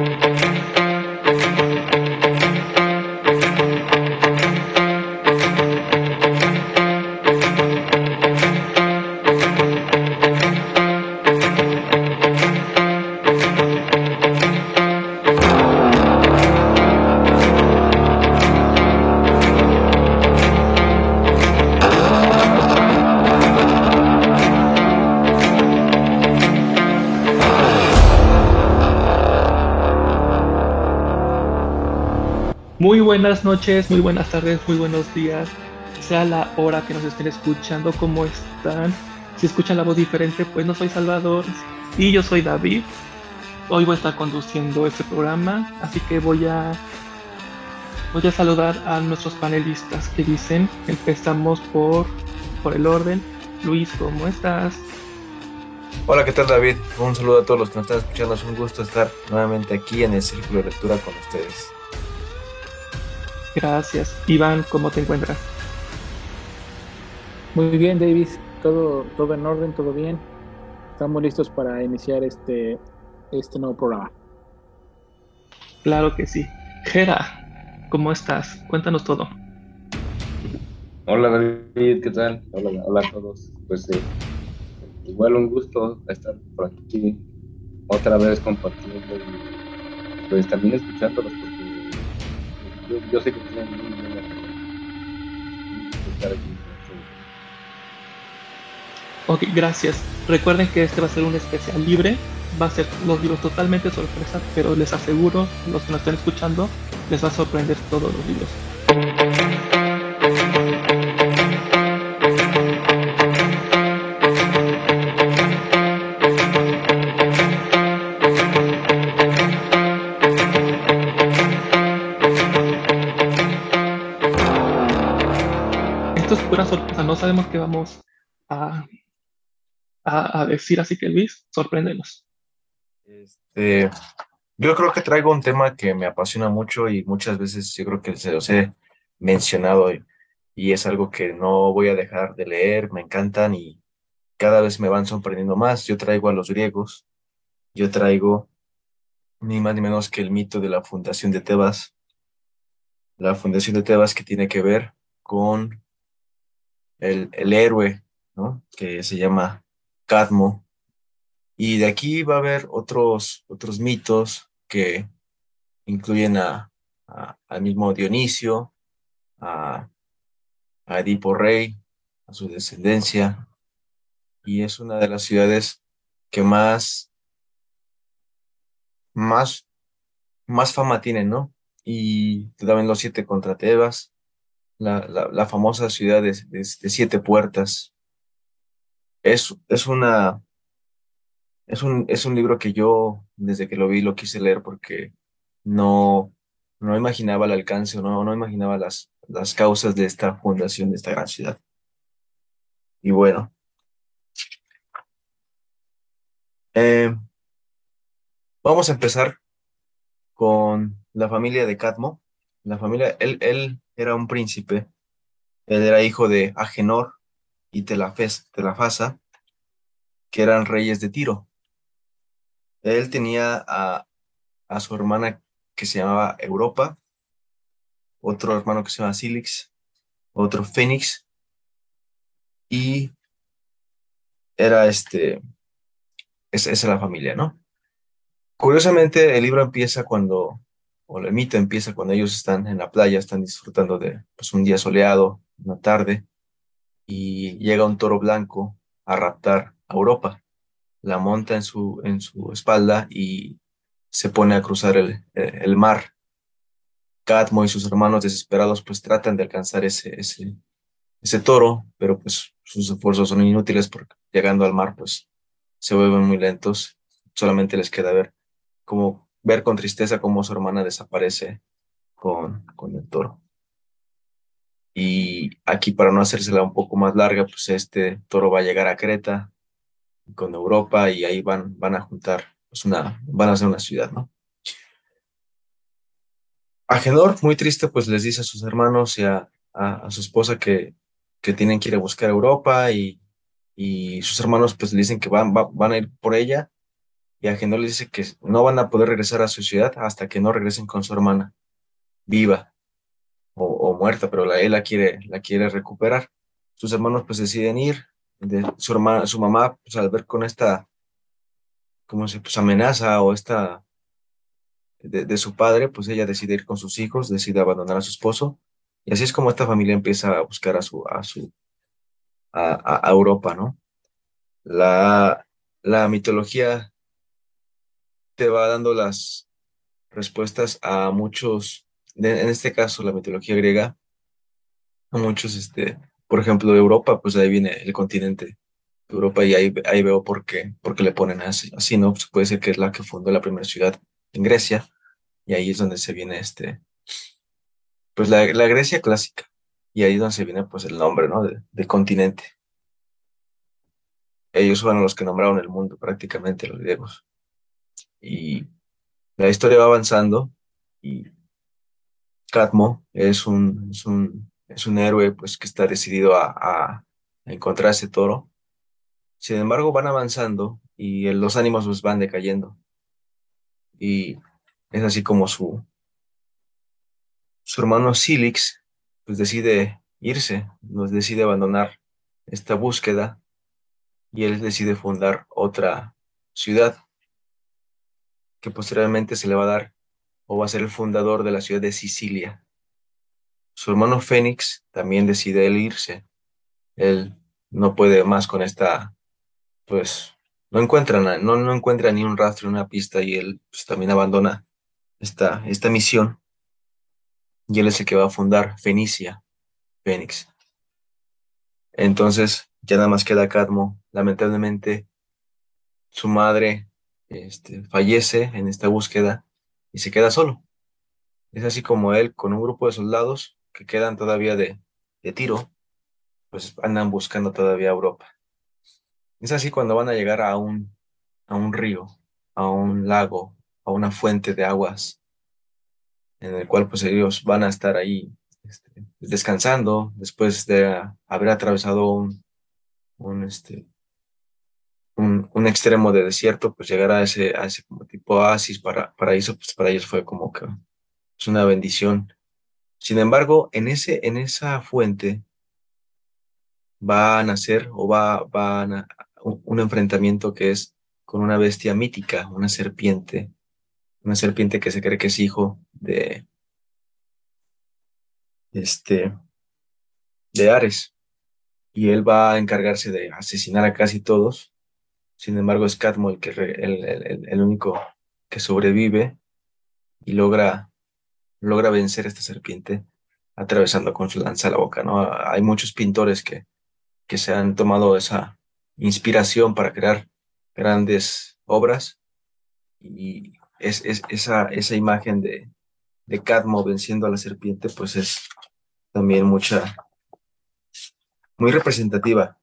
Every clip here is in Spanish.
Muy buenas noches, muy buenas tardes, muy buenos días, sea la hora que nos estén escuchando, ¿cómo están? Si escuchan la voz diferente, pues no soy Salvador y yo soy David. Hoy voy a estar conduciendo este programa, así que voy a voy a saludar a nuestros panelistas que dicen. Empezamos por por el orden. Luis, ¿cómo estás? Hola, ¿qué tal David? Un saludo a todos los que nos están escuchando. Es un gusto estar nuevamente aquí en el Círculo de Lectura con ustedes. Gracias. Iván, ¿cómo te encuentras? Muy bien, Davis. Todo, todo en orden, todo bien. Estamos listos para iniciar este, este nuevo programa. Claro que sí. Gera, ¿cómo estás? Cuéntanos todo. Hola David, ¿qué tal? Hola, hola a todos. Pues eh, igual un gusto estar por aquí otra vez compartiendo y pues también escuchándolos yo, sé que tienen muy buena estar aquí. Ok, gracias. Recuerden que este va a ser un especial libre. Va a ser los libros totalmente sorpresa, pero les aseguro, los que nos están escuchando, les va a sorprender todos los libros. Sabemos qué vamos a, a, decir, así que Luis, sorpréndenos. Este, yo creo que traigo un tema que me apasiona mucho y muchas veces yo creo que se los he mencionado y, y es algo que no voy a dejar de leer, me encantan y cada vez me van sorprendiendo más. Yo traigo a los griegos, yo traigo ni más ni menos que el mito de la fundación de Tebas, la fundación de Tebas que tiene que ver con el, el héroe, ¿no? Que se llama Cadmo. Y de aquí va a haber otros, otros mitos que incluyen a, al mismo Dionisio, a, a Edipo Rey, a su descendencia, y es una de las ciudades que más, más, más fama tiene, ¿no? Y también los siete contra Tebas, la, la, famosa ciudad de, de- siete puertas. Es, es una, es un, es un libro que yo, desde que lo vi, lo quise leer porque no, no imaginaba el alcance, no, no imaginaba las, las causas de esta fundación de esta gran ciudad. Y bueno, eh, vamos a empezar con la familia de Cadmo. La familia, él, él era un príncipe, él era hijo de Agenor y Telafasa, que eran reyes de Tiro. Él tenía a, su hermana que se llamaba Europa, otro hermano que se llama Silix, otro Fénix, y era este, es- esa es la familia, ¿no? Curiosamente, el libro empieza cuando, o el mito empieza cuando ellos están en la playa, están disfrutando de pues, un día soleado, una tarde, y llega un toro blanco a raptar a Europa. La monta en su, en su espalda y se pone a cruzar el, eh, el mar. Cadmo y sus hermanos desesperados pues tratan de alcanzar ese, ese, ese toro, pero pues sus esfuerzos son inútiles porque llegando al mar pues se vuelven muy lentos. Solamente les queda ver como ver con tristeza cómo su hermana desaparece con, con el toro. Y aquí para no hacérsela un poco más larga, pues este toro va a llegar a Creta con Europa y ahí van, van a juntar, pues una, van a hacer una ciudad, ¿no? Agenor, muy triste, pues les dice a sus hermanos y a, a, su esposa que, que tienen que ir a buscar a Europa y, y sus hermanos pues le dicen que van, va- van a ir por ella y Agenor les dice que no van a poder regresar a su ciudad hasta que no regresen con su hermana viva o, muerta, pero él la quiere, la quiere recuperar. Sus hermanos pues deciden ir, de, su, hermana, su mamá pues al ver con esta, como se pues amenaza o esta de, su padre, pues ella decide ir con sus hijos, decide abandonar a su esposo, y así es como esta familia empieza a buscar a su, a su, a Europa, ¿no? La, la mitología te va dando las respuestas a muchos, en este caso la mitología griega, a muchos, este, por ejemplo, Europa, pues ahí viene el continente Europa y ahí, ahí veo por qué, por qué le ponen así, así, ¿no? Pues puede ser que es la que fundó la primera ciudad en Grecia y ahí es donde se viene este, pues la, Grecia clásica y ahí es donde se viene pues el nombre, ¿no? De, continente. Ellos fueron los que nombraron el mundo prácticamente, los griegos. Y la historia va avanzando y Catmo es un, es un, es un héroe pues que está decidido a, a encontrar ese toro sin embargo, van avanzando y los ánimos pues, van decayendo. Y es así como su, su hermano Silix pues decide irse, nos decide abandonar esta búsqueda y él decide fundar otra ciudad que posteriormente se le va a dar o va a ser el fundador de la ciudad de Sicilia. Su hermano Fénix también decide irse. Él no puede más con esta pues no encuentra, no, no encuentra ni un rastro, una pista y él pues, también abandona esta, esta misión. Y él es el que va a fundar Fenicia, Fénix. Entonces ya nada más queda Cadmo. Lamentablemente su madre este, fallece en esta búsqueda y se queda solo. Es así como él, con un grupo de soldados que quedan todavía de, de tiro, pues andan buscando todavía Europa. Es así cuando van a llegar a un, a un río, a un lago, a una fuente de aguas, en el cual pues ellos van a estar ahí este, descansando después de haber atravesado un, un, este, un, un, extremo de desierto, pues llegar a ese, a ese como tipo oasis para, paraíso, pues para ellos fue como que es una bendición. Sin embargo, en, ese, en esa fuente va a nacer o va, van a, un enfrentamiento que es con una bestia mítica, una serpiente, una serpiente que se cree que es hijo de este de Ares y él va a encargarse de asesinar a casi todos. Sin embargo, es Cadmo el, que, el, el, único que sobrevive y logra, logra vencer a esta serpiente atravesando con su lanza la boca. ¿no? Hay muchos pintores que, que se han tomado esa, inspiración para crear grandes obras y es, esa, esa imagen de, de Cadmo venciendo a la serpiente pues es también mucha, muy representativa.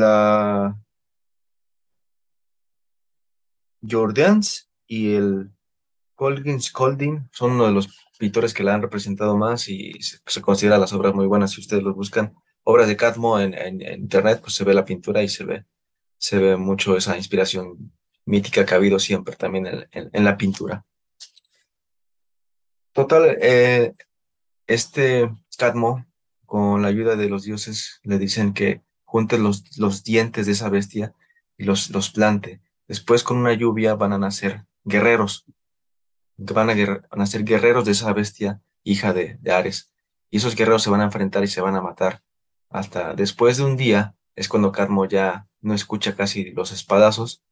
La Jordans y el Colgin Scolding son uno de los pintores que la han representado más y se, considera las obras muy buenas. Si ustedes los buscan, obras de Cadmo en, internet, pues se ve la pintura y se ve, se ve mucho esa inspiración mítica que ha habido siempre también en, la pintura. Total, eh, este Cadmo, con la ayuda de los dioses, le dicen que junte los, los dientes de esa bestia y los, los plante. Después, con una lluvia, van a nacer guerreros van a, ser guerreros de esa bestia, hija de, Ares. Y esos guerreros se van a enfrentar y se van a matar. Hasta después de un día es cuando Carmo ya no escucha casi los espadazos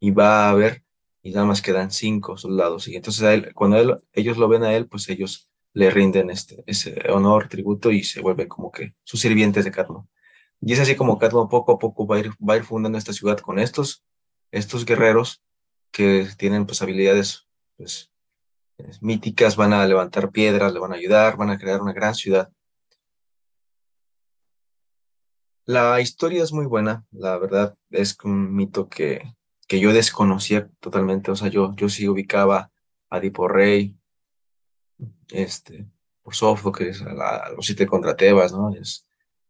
y va a ver y nada más quedan cinco soldados. Y entonces él, cuando ellos lo ven a él, pues ellos le rinden este, ese honor, tributo y se vuelven como que sus sirvientes de Carmo. Y es así como Carmo poco a poco va a ir, a fundando esta ciudad con estos, estos guerreros que tienen pues habilidades pues míticas, van a levantar piedras, le van a ayudar, van a crear una gran ciudad. La historia es muy buena, la verdad es un mito que, que yo desconocía totalmente, o sea, yo, yo sí ubicaba a Rey, este, por Sofo, que es los siete contra Tebas, ¿no?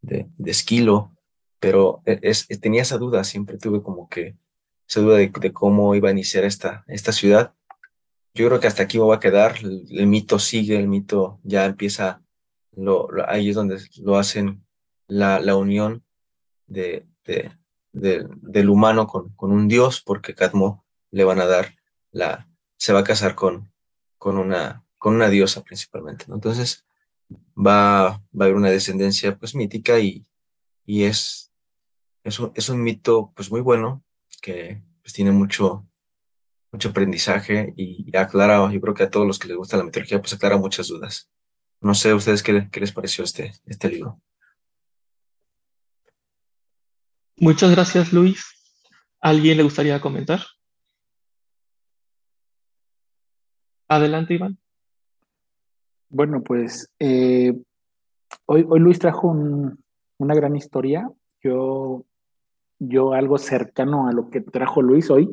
De, Esquilo, pero e, es, tenía esa duda, siempre tuve como que esa duda de, cómo iba a iniciar esta, esta ciudad. Yo creo que hasta aquí va a quedar, el, mito sigue, el mito ya empieza, lo, ahí es donde lo hacen la, la unión de, de, del humano con, con un dios, porque Cadmo le van a dar la, se va a casar con, con, una, con una diosa principalmente. Entonces va, a haber una descendencia pues mítica y, y es, es, un, es un mito pues muy bueno que pues, tiene mucho, mucho aprendizaje y aclara, yo creo que a todos los que les gusta la mitología, pues aclara muchas dudas. No sé, ustedes qué, qué les pareció este, este libro. Muchas gracias, Luis. ¿Alguien le gustaría comentar? Adelante, Iván. Bueno, pues eh, hoy, hoy Luis trajo una gran historia. Yo, yo algo cercano a lo que trajo Luis hoy,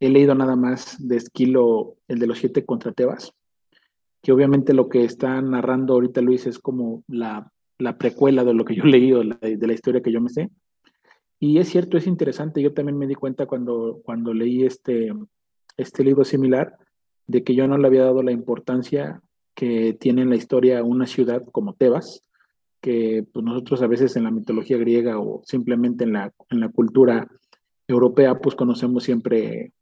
he leído nada más de Esquilo, el de los siete contra Tebas, que obviamente lo que está narrando ahorita Luis es como la, precuela de lo que yo he leído, de la historia que yo me sé. Y es cierto, es interesante. Yo también me di cuenta cuando, cuando leí este, este libro similar de que yo no le había dado la importancia que tiene en la historia una ciudad como Tebas, que pues, nosotros a veces en la mitología griega o simplemente en la, en la cultura europea, pues conocemos siempre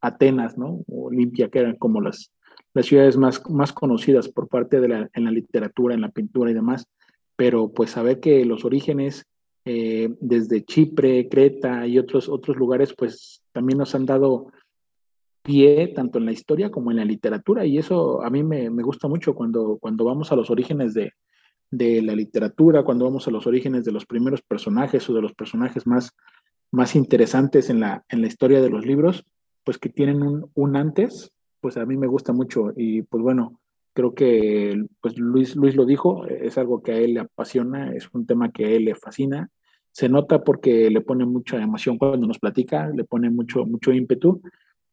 Atenas, ¿no? O Olimpia, que eran como las, las ciudades más, más conocidas por parte de la, en la literatura, en la pintura y demás. Pero pues saber que los orígenes eh, desde Chipre, Creta y otros, otros lugares, pues también nos han dado pie tanto en la historia como en la literatura y eso a mí me, gusta mucho cuando, cuando vamos a los orígenes de, la literatura, cuando vamos a los orígenes de los primeros personajes o de los personajes más, más interesantes en la, en la historia de los libros, pues que tienen un, un antes, pues a mí me gusta mucho. Y pues bueno, creo que pues Luis, Luis lo dijo, es algo que a él le apasiona, es un tema que a él le fascina, se nota porque le pone mucha emoción cuando nos platica, le pone mucho, mucho ímpetu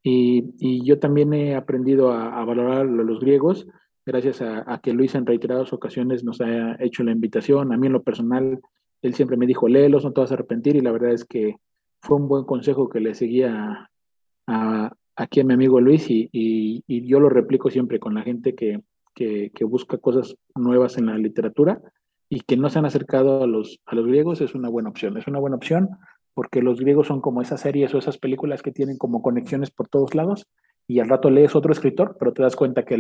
y, yo también he aprendido a, valorar a los griegos gracias a, que Luis en reiteradas ocasiones nos ha hecho la invitación. A mí en lo personal, él siempre me dijo, léelos, no te vas a arrepentir, y la verdad es que fue un buen consejo que le seguía a, aquí a mi amigo Luis, y, yo lo replico siempre con la gente que, que, busca cosas nuevas en la literatura y que no se han acercado a los, a los griegos, es una buena opción. Es una buena opción porque los griegos son como esas series o esas películas que tienen como conexiones por todos lados y al rato lees otro escritor, pero te das cuenta que,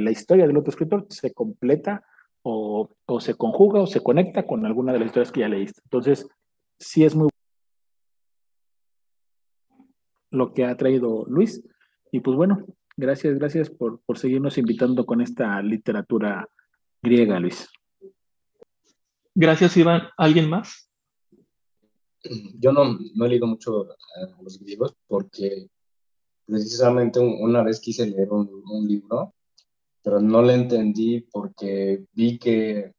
la historia del otro escritor se completa o, se conjuga o se conecta con alguna de las historias que ya leíste. Entonces, sí es muy lo que ha traído Luis. Y pues bueno, gracias, gracias por seguirnos invitando con esta literatura griega, Luis. Gracias, Iván. ¿Alguien más? Yo no, no he leído mucho a los griegos porque precisamente una vez quise leer un, libro, pero no le entendí porque vi que,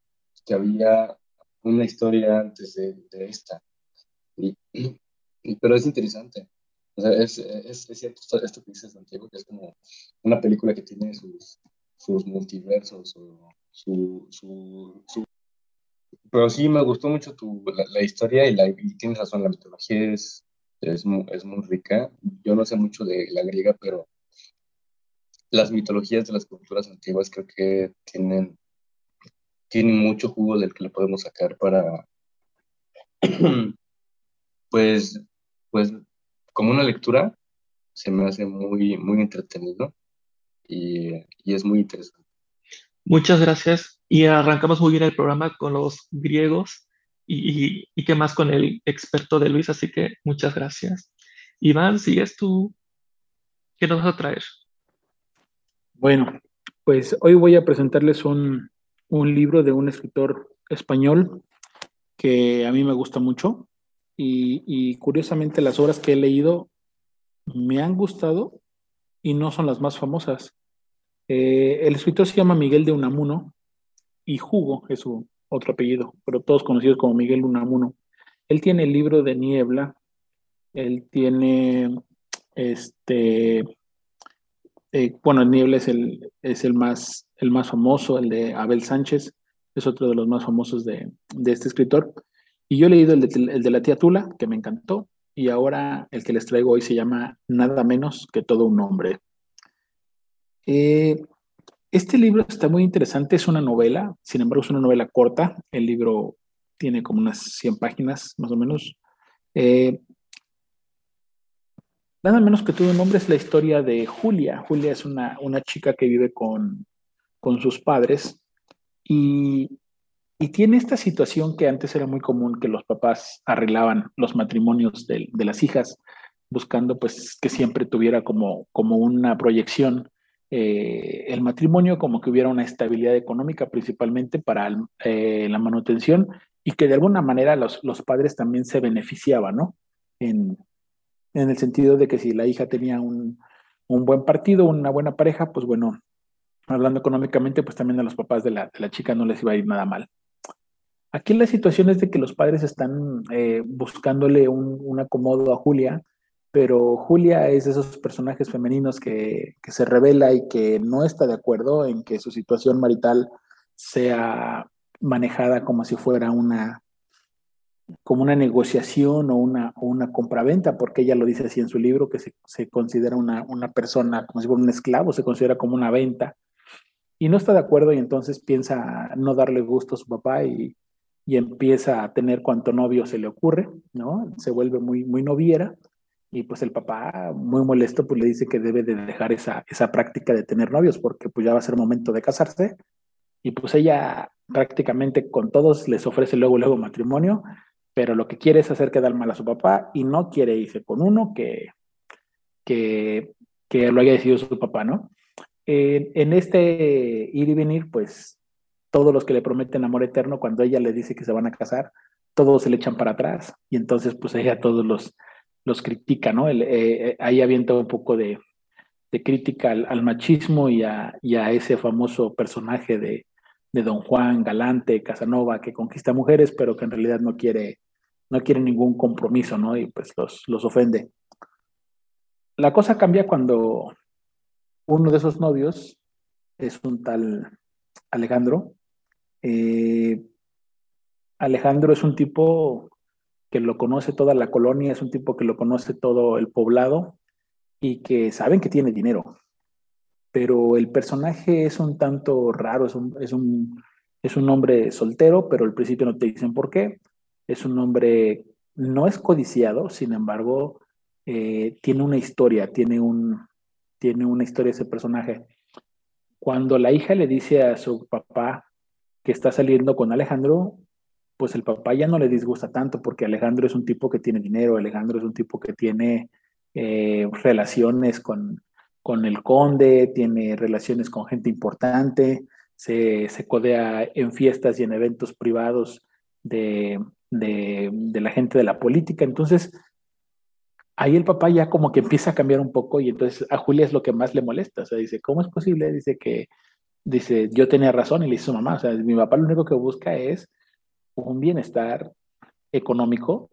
que había una historia antes de, esta. Y, pero es interesante. Es, es, cierto esto que dices, Santiago, que es como una película que tiene sus, sus multiversos o su, su pero sí me gustó mucho tu, la, historia y, la, y tienes razón, la mitología es, es, muy, es muy rica. Yo no sé mucho de la griega, pero las mitologías de las culturas antiguas creo que tienen, tienen mucho jugo del que le podemos sacar para, pues, pues, como una lectura, se me hace muy, muy entretenido y, y es muy interesante. Muchas gracias. Y arrancamos muy bien el programa con los griegos y, y, qué más con el experto de Luis, así que muchas gracias. Iván, sigues tú. ¿Qué nos vas a traer? Bueno, pues hoy voy a presentarles un, un libro de un escritor español que a mí me gusta mucho y, y, curiosamente las obras que he leído me han gustado y no son las más famosas. Eh, el escritor se llama Miguel de Unamuno y Hugo es su otro apellido, pero todos conocidos como Miguel Unamuno. Él tiene el libro de Niebla, él tiene este, eh, bueno, Niebla es el, es el más, el más famoso, el de Abel Sánchez, es otro de los más famosos de, de este escritor. Y yo he leído el de, la tía Tula, que me encantó, y ahora el que les traigo hoy se llama Nada menos que todo un hombre. Eh, este libro está muy interesante, es una novela, sin embargo es una novela corta, el libro tiene como unas 100 páginas más o menos. Eh, nada menos que todo un hombre es la historia de Julia. Julia es una, una chica que vive con, con sus padres y, y, tiene esta situación que antes era muy común que los papás arreglaban los matrimonios de, de las hijas buscando pues que siempre tuviera como, como una proyección eh, el matrimonio como que hubiera una estabilidad económica principalmente para eh, la manutención y que de alguna manera los, los padres también se beneficiaban, ¿no? En, en, el sentido de que si la hija tenía un, un, buen partido, una buena pareja, pues bueno, hablando económicamente, pues también a los papás de la, de la chica no les iba a ir nada mal. Aquí la situación es de que los padres están eh, buscándole un, un acomodo a Julia pero Julia es de esos personajes femeninos que, se revela y que no está de acuerdo en que su situación marital sea manejada como si fuera una como una negociación o una, una compraventa, porque ella lo dice así en su libro, que se, considera una, una, persona como si fuera un esclavo, se considera como una venta, y no está de acuerdo y entonces piensa no darle gusto a su papá y, y empieza a tener cuanto novio se le ocurre, ¿no? Se vuelve muy, muy noviera, y pues el papá, muy molesto, pues le dice que debe de dejar esa, esa práctica de tener novios porque pues ya va a ser momento de casarse. Y pues ella prácticamente con todos les ofrece luego, luego matrimonio, pero lo que quiere es hacer quedar mal a su papá y no quiere irse con uno que, que, que lo haya decidido su papá, ¿no? en este ir y venir, pues todos los que le prometen amor eterno, cuando ella le dice que se van a casar, todos se le echan para atrás y entonces pues ella todos los, los critica, ¿no? Eh, eh, ahí avienta un poco de, crítica al, machismo y a, ese famoso personaje de, Don Juan Galante, Casanova, que conquista mujeres, pero que en realidad no quiere, no quiere ningún compromiso, ¿no? Y pues los, los ofende. La cosa cambia cuando uno de esos novios es un tal Alejandro. Eh, Alejandro es un tipo que lo conoce toda la colonia, es un tipo que lo conoce todo el poblado y que saben que tiene dinero. Pero el personaje es un tanto raro, es un, es un, es un hombre soltero, pero al principio no te dicen por qué. Es un hombre, no es codiciado, sin embargo, eh, tiene una historia, tiene, un, tiene una historia ese personaje. Cuando la hija le dice a su papá que está saliendo con Alejandro, pues el papá ya no le disgusta tanto porque Alejandro es un tipo que tiene dinero, Alejandro es un tipo que tiene eh, relaciones con, con el conde, tiene relaciones con gente importante, se, se codea en fiestas y en eventos privados de, de, la gente de la política. Entonces, ahí el papá ya como que empieza a cambiar un poco y entonces a Julia es lo que más le molesta. O sea, dice, ¿cómo es posible? Dice que, dice, yo tenía razón y le dice su mamá. O sea, mi papá lo único que busca es un bienestar económico,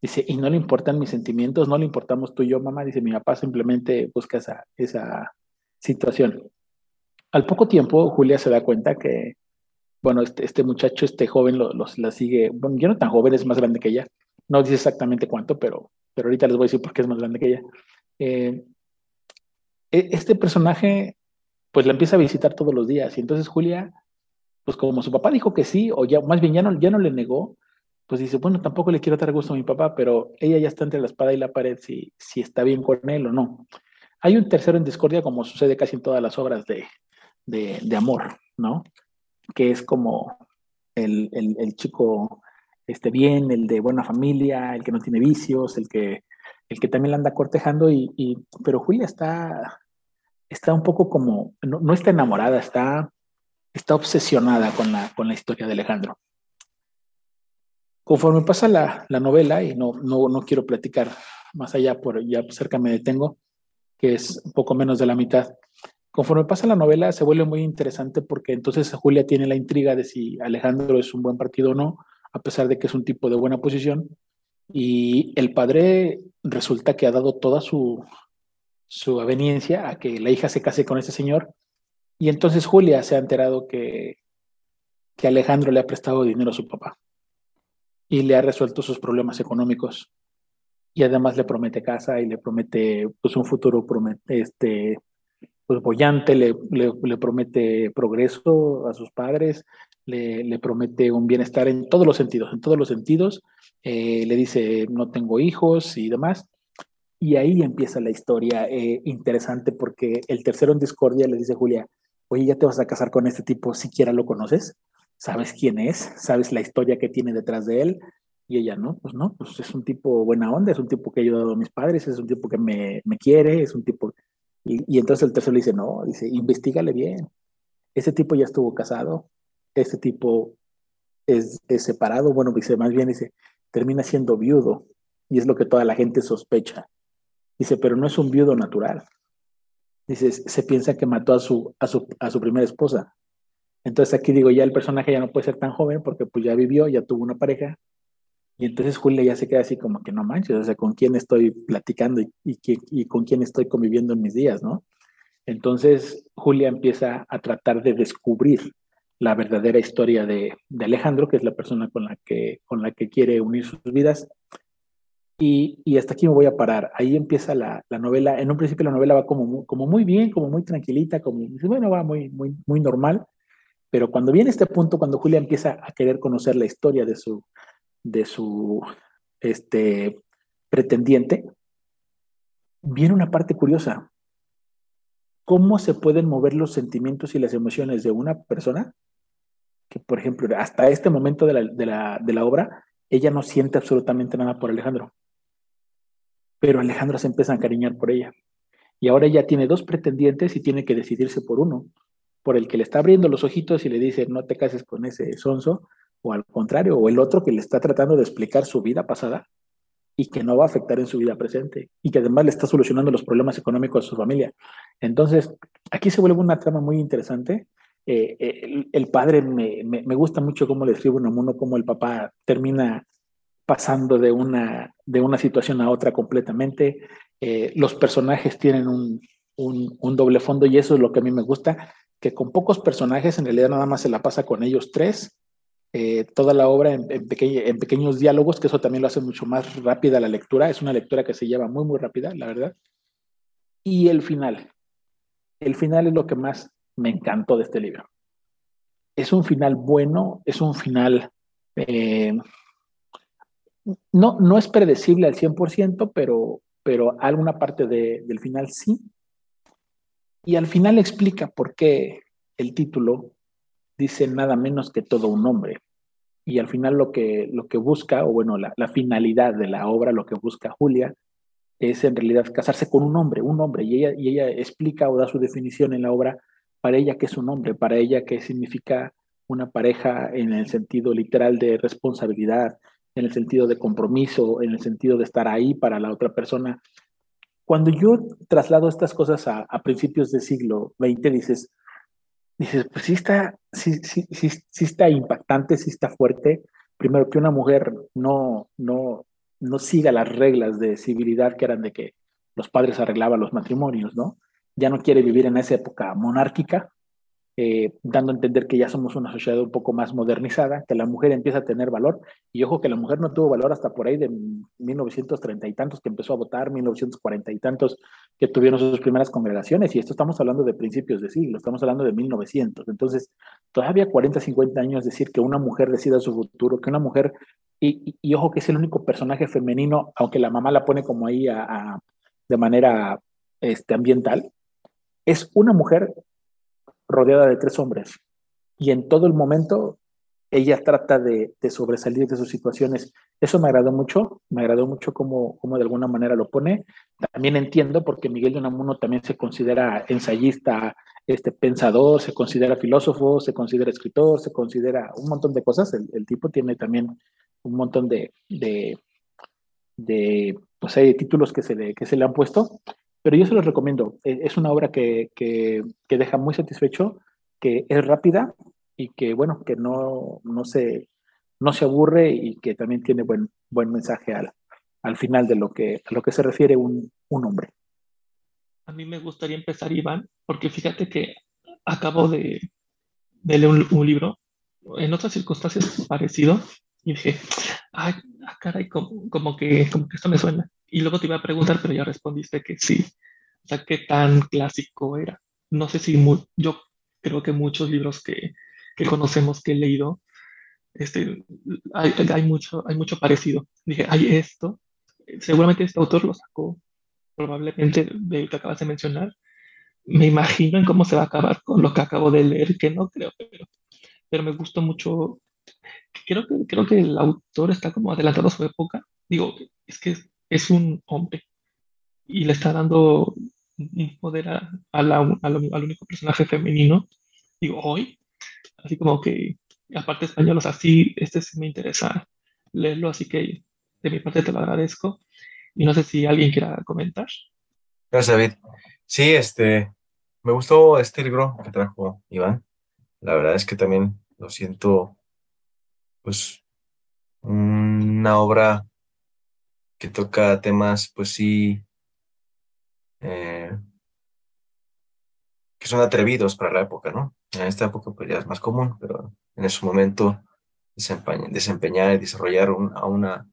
dice, y no le importan mis sentimientos, no le importamos tú y yo, mamá, dice, mi papá simplemente busca esa, esa situación. Al poco tiempo, Julia se da cuenta que, bueno, este, este muchacho, este joven, lo, la sigue, bueno, yo no tan joven, es más grande que ella, no dice exactamente cuánto, pero, pero ahorita les voy a decir por qué es más grande que ella. Eh, e, este personaje, pues la empieza a visitar todos los días, y entonces Julia pues como su papá dijo que sí, o ya más bien ya no, ya no le negó, pues dice, bueno, tampoco le quiero dar gusto a mi papá, pero ella ya está entre la espada y la pared si, si está bien con él o no. Hay un tercero en discordia, como sucede casi en todas las obras de, de, amor, ¿no? Que es como el, el, chico este, bien, el de buena familia, el que no tiene vicios, el que, el que también la anda cortejando, y, y pero Julia está, está un poco como, no, no está enamorada, está está obsesionada con la, con la historia de Alejandro. Conforme pasa la, la novela, y no, no, no, quiero platicar más allá, por ya cerca me detengo, que es poco menos de la mitad. Conforme pasa la novela, se vuelve muy interesante porque entonces Julia tiene la intriga de si Alejandro es un buen partido o no, a pesar de que es un tipo de buena posición. Y el padre resulta que ha dado toda su, su aveniencia a que la hija se case con ese señor y entonces Julia se ha enterado que, que Alejandro le ha prestado dinero a su papá. y le ha resuelto sus problemas económicos. Y además le promete casa y le promete pues, un futuro promete, este, pues, bollante, le, le, promete progreso a sus padres, le, le, promete un bienestar en todos los sentidos, en todos los sentidos. Eh, le dice, no tengo hijos y demás. Y ahí empieza la historia eh, interesante porque el tercero en discordia le dice Julia, oye, ya te vas a casar con este tipo, siquiera lo conoces sabes quién es, sabes la historia que tiene detrás de él. Y ella, no, pues no, pues es un tipo buena onda, es un tipo que ha ayudado a mis padres, es un tipo que me, me quiere, es un tipo... Y, entonces el tercero le dice, no, dice, investigale bien. Ese tipo ya estuvo casado, ese tipo es, es separado, bueno, dice, más bien dice, termina siendo viudo. Y es lo que toda la gente sospecha. Dice, pero no es un viudo natural. Dice, se piensa que mató a su, a su, a su primera esposa. Entonces aquí digo, ya el personaje ya no puede ser tan joven porque pues ya vivió, ya tuvo una pareja. Y entonces Julia ya se queda así como que no manches, o sea, con quién estoy platicando y, y, con quién estoy conviviendo en mis días, ¿no? Entonces Julia empieza a tratar de descubrir la verdadera historia de, de, Alejandro, que es la persona con la que, con la que quiere unir sus vidas. Y, hasta aquí me voy a parar. Ahí empieza la, la, novela. En un principio la novela va como, como muy bien, como muy tranquilita, como, bueno, va muy, muy, muy normal. Pero cuando viene este punto, cuando Julia empieza a querer conocer la historia de su, de su este, pretendiente, viene una parte curiosa. ¿Cómo se pueden mover los sentimientos y las emociones de una persona que, por ejemplo, hasta este momento de la, de la, de la obra, ella no siente absolutamente nada por Alejandro? Pero Alejandro se empieza a encariñar por ella. Y ahora ella tiene dos pretendientes y tiene que decidirse por uno por el que le está abriendo los ojitos y le dice no te cases con ese sonso, o al contrario, o el otro que le está tratando de explicar su vida pasada y que no va a afectar en su vida presente y que además le está solucionando los problemas económicos de su familia. Entonces, aquí se vuelve una trama muy interesante. Eh, eh, el, padre me, me, gusta mucho cómo le escribe uno cómo el papá termina pasando de una, de una situación a otra completamente. Eh, los personajes tienen un, un, doble fondo y eso es lo que a mí me gusta que con pocos personajes, en realidad nada más se la pasa con ellos tres, eh, toda la obra en, en, pequeños diálogos, que eso también lo hace mucho más rápida la lectura, es una lectura que se lleva muy, muy rápida, la verdad. Y el final, el final es lo que más me encantó de este libro. Es un final bueno, es un final... Eh, no, no es predecible al 100%, pero, pero alguna parte de, del final sí. Y al final explica por qué el título dice nada menos que todo un hombre. Y al final lo que, lo que busca, o bueno, la, finalidad de la obra, lo que busca Julia, es en realidad casarse con un hombre, un hombre. Y ella, y ella explica o da su definición en la obra para ella qué es un hombre, para ella qué significa una pareja en el sentido literal de responsabilidad, en el sentido de compromiso, en el sentido de estar ahí para la otra persona, cuando yo traslado estas cosas a, principios del siglo XX, dices, dices, pues sí está, sí, sí, sí, está impactante, sí está fuerte. Primero, que una mujer no, no, no siga las reglas de civilidad que eran de que los padres arreglaban los matrimonios, ¿no? Ya no quiere vivir en esa época monárquica, eh, dando a entender que ya somos una sociedad un poco más modernizada, que la mujer empieza a tener valor. Y ojo que la mujer no tuvo valor hasta por ahí de 1930 y tantos que empezó a votar, 1940 y tantos que tuvieron sus primeras congregaciones. Y esto estamos hablando de principios de siglo, estamos hablando de 1900. Entonces, todavía 40, 50 años decir que una mujer decida su futuro, que una mujer, y, ojo que es el único personaje femenino, aunque la mamá la pone como ahí a, de manera este, ambiental, es una mujer rodeada de tres hombres. Y en todo el momento ella trata de, sobresalir de sus situaciones. Eso me agradó mucho, me agradó mucho cómo, cómo, de alguna manera lo pone. También entiendo porque Miguel de Unamuno también se considera ensayista, este, pensador, se considera filósofo, se considera escritor, se considera un montón de cosas. El, tipo tiene también un montón de, de, de pues hay títulos que se, le, que se le han puesto pero yo se los recomiendo. E, es una obra que, que, que, deja muy satisfecho, que es rápida y que, bueno, que no, no, se, no se aburre y que también tiene buen, buen mensaje al, al final de lo que, a lo que se refiere un, un hombre. A mí me gustaría empezar, Iván, porque fíjate que acabo de, de leer un, libro en otras circunstancias parecido, Y dije, ah, caray, como, como, que, como que esto me suena. Y luego te iba a preguntar, pero ya respondiste que sí. O sea, qué tan clásico era. No sé si yo creo que muchos libros que, que conocemos, que he leído, este, hay, hay, mucho, hay mucho parecido. Dije, hay esto. Seguramente este autor lo sacó probablemente de que acabas de mencionar. Me imagino en cómo se va a acabar con lo que acabo de leer, que no creo, pero, pero me gustó mucho. Creo que, creo que el autor está como adelantado a su época. Digo, es que es un hombre y le está dando un poder a, al único personaje femenino. Digo, hoy, así como que, aparte español, o sea, sí, este sí me interesa leerlo, así que de mi parte te lo agradezco. Y no sé si alguien quiera comentar. Gracias, David. Sí, este, me gustó este libro que trajo Iván. La verdad es que también lo siento, pues, una obra que toca temas, pues sí, eh, que son atrevidos para la época, ¿no? En esta época pues ya es más común, pero en ese momento desempeñar y desarrollar a, una,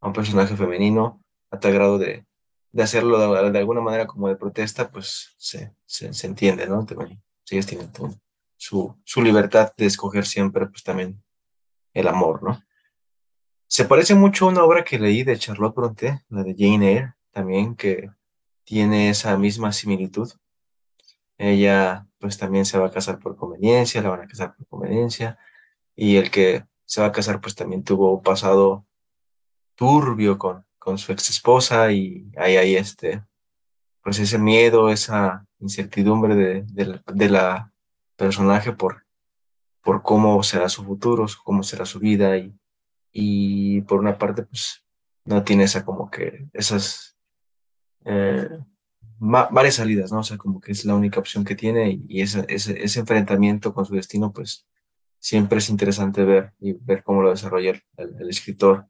a un personaje femenino a tal grado de, de hacerlo de, alguna manera como de protesta, pues se, se, entiende, ¿no? También, ellos tienen su, su libertad de escoger siempre, pues también el amor, ¿no? Se parece mucho a una obra que leí de Charlotte Bronte, la de Jane Eyre, también, que tiene esa misma similitud. Ella, pues también se va a casar por conveniencia, la van a casar por conveniencia, y el que se va a casar, pues también tuvo un pasado turbio con, con su ex esposa, y ahí hay este, pues ese miedo, esa incertidumbre de, de, de la personaje por, por cómo será su futuro, cómo será su vida, y y por una parte, pues no tiene esa como que esas eh, varias salidas, ¿no? O sea, como que es la única opción que tiene y, ese, ese, enfrentamiento con su destino, pues siempre es interesante ver y ver cómo lo desarrolla el, escritor.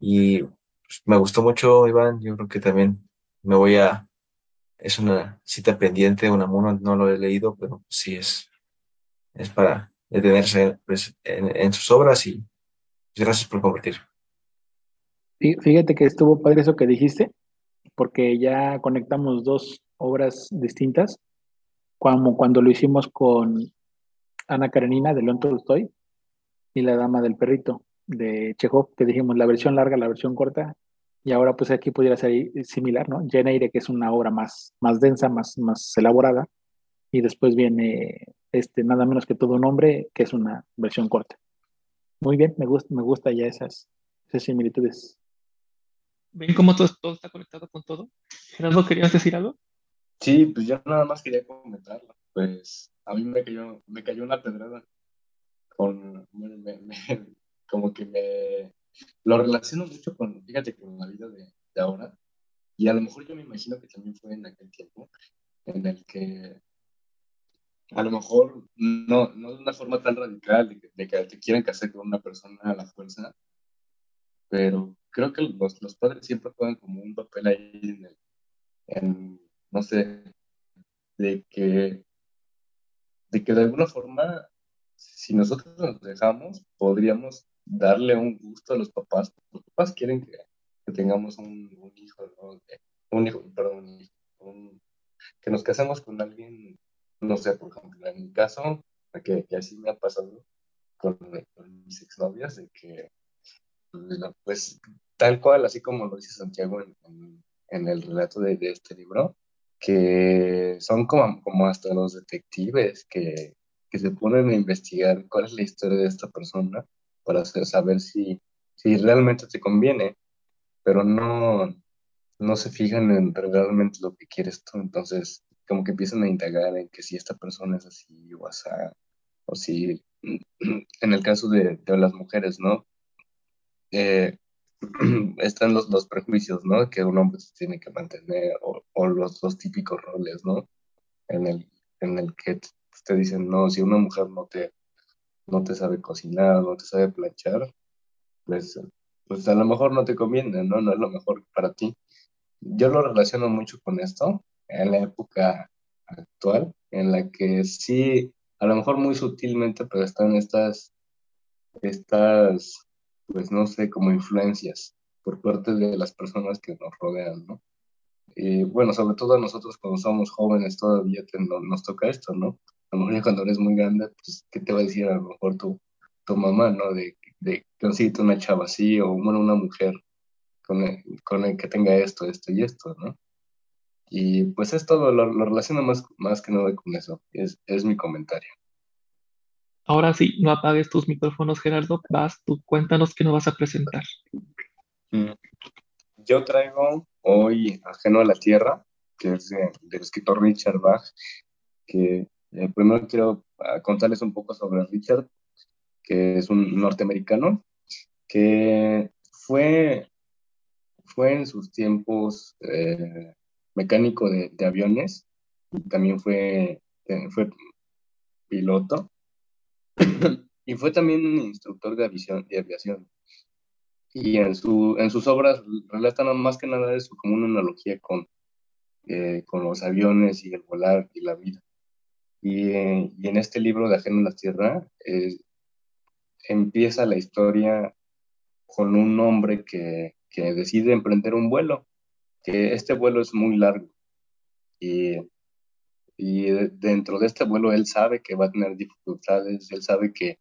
Y pues, me gustó mucho, Iván, yo creo que también me voy a, es una cita pendiente, una mono, no lo he leído, pero sí es, es para detenerse pues, en, en sus obras y Gracias por compartir. Fíjate que estuvo padre eso que dijiste, porque ya conectamos dos obras distintas, como cuando lo hicimos con Ana Karenina de León Tolstoy y La Dama del Perrito de Chekhov, que dijimos la versión larga, la versión corta, y ahora pues aquí pudiera ser similar, ¿no? Jane que es una obra más, más densa, más, más elaborada, y después viene este, nada menos que todo un hombre, que es una versión corta. Muy bien, me gusta, me gusta ya esas, esas similitudes. ¿Ven cómo todo, todo está conectado con todo? Gerardo, ¿querías decir algo? Sí, pues yo nada más quería comentarlo. Pues a mí me cayó, me cayó una pedrada con, como que me, lo relaciono mucho con, fíjate, con la vida de, de ahora. Y a lo mejor yo me imagino que también fue en aquel tiempo en el que a lo mejor no, no de una forma tan radical de que, te quieran casar con una persona a la fuerza, pero creo que los, los padres siempre juegan como un papel ahí en, el, no sé, de que, de que de alguna forma, si nosotros nos dejamos, podríamos darle un gusto a los papás. Los papás quieren que, tengamos un, un hijo, ¿no? un hijo, perdón, un, que nos casemos con alguien no sé, por ejemplo, en mi caso, que, que así me ha pasado con, mis exnovias, de que, pues, tal cual, así como lo dice Santiago en, en, el relato de, de, este libro, que son como, como hasta los detectives que, que se ponen a investigar cuál es la historia de esta persona para saber si, si realmente te conviene, pero no, no se fijan en realmente lo que quieres tú. Entonces, como que empiezan a indagar en que si esta persona es así o así, o si en el caso de, las mujeres, ¿no? Eh, están los, los prejuicios, ¿no? Que un hombre se tiene que mantener, o, los dos típicos roles, ¿no? En el, en el que te dicen, no, si una mujer no te, no te sabe cocinar, no te sabe planchar, pues, pues a lo mejor no te conviene, ¿no? No es lo mejor para ti. Yo lo relaciono mucho con esto, en la época actual, en la que sí, a lo mejor muy sutilmente, pero están estas, estas pues no sé, como influencias por parte de las personas que nos rodean, ¿no? Y bueno, sobre todo a nosotros cuando somos jóvenes todavía nos toca esto, ¿no? A lo mejor cuando eres muy grande, pues, ¿qué te va a decir a lo mejor tu, tu mamá, ¿no? De, de consíguete una chava así o bueno, una mujer con el, con el que tenga esto, esto y esto, ¿no? Y pues es todo, lo, lo relaciono más, más que nada con eso, es, es mi comentario. Ahora sí, no apagues tus micrófonos, Gerardo. Vas, tú cuéntanos qué nos vas a presentar. Mm. Yo traigo hoy Ajeno a la Tierra, que es del escritor Richard Bach, que eh, primero quiero ah, contarles un poco sobre Richard, que es un norteamericano, que fue, fue en sus tiempos eh, mecánico de, aviones, también fue, eh, fue piloto y fue también instructor de aviación. Y en, su, en sus obras relatan más que nada eso como una analogía con, eh, con los aviones y el volar y la vida. Y, en este libro de Ajeno a la Tierra empieza la historia con un hombre que, que decide emprender un vuelo, que este vuelo es muy largo. Y y dentro de este vuelo él sabe que va a tener dificultades, él sabe que,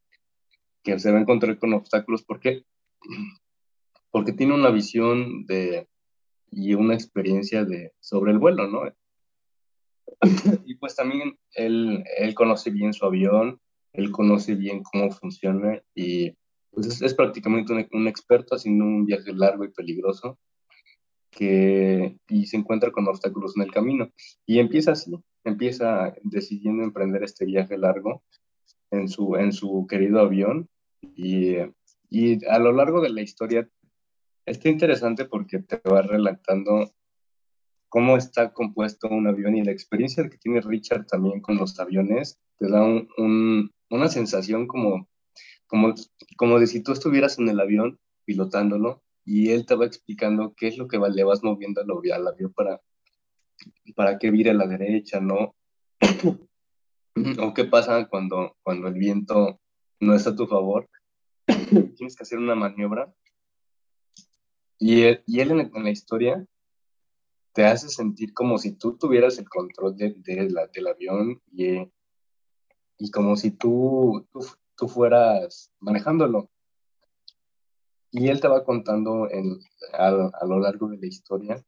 que se va a encontrar con obstáculos. ¿Por qué? Porque tiene una visión de, y una experiencia de, sobre el vuelo, ¿no? y pues también él, él conoce bien su avión, él conoce bien cómo funciona y pues es, prácticamente un, un, experto haciendo un viaje largo y peligroso que, y se encuentra con obstáculos en el camino. Y empieza así, empieza decidiendo emprender este viaje largo en su, en su querido avión y, y a lo largo de la historia está interesante porque te va relatando cómo está compuesto un avión y la experiencia que tiene Richard también con los aviones te da un, un, una sensación como, como, como de si tú estuvieras en el avión pilotándolo y él te va explicando qué es lo que le vas moviendo al avión para, para que vire a la derecha, ¿no? o qué pasa cuando, cuando el viento no está a tu favor, tienes que hacer una maniobra. Y él, y él en, la historia te hace sentir como si tú tuvieras el control de la, del avión y, y como si tú, tú, tú, fueras manejándolo. Y él te va contando en, a, lo largo de la historia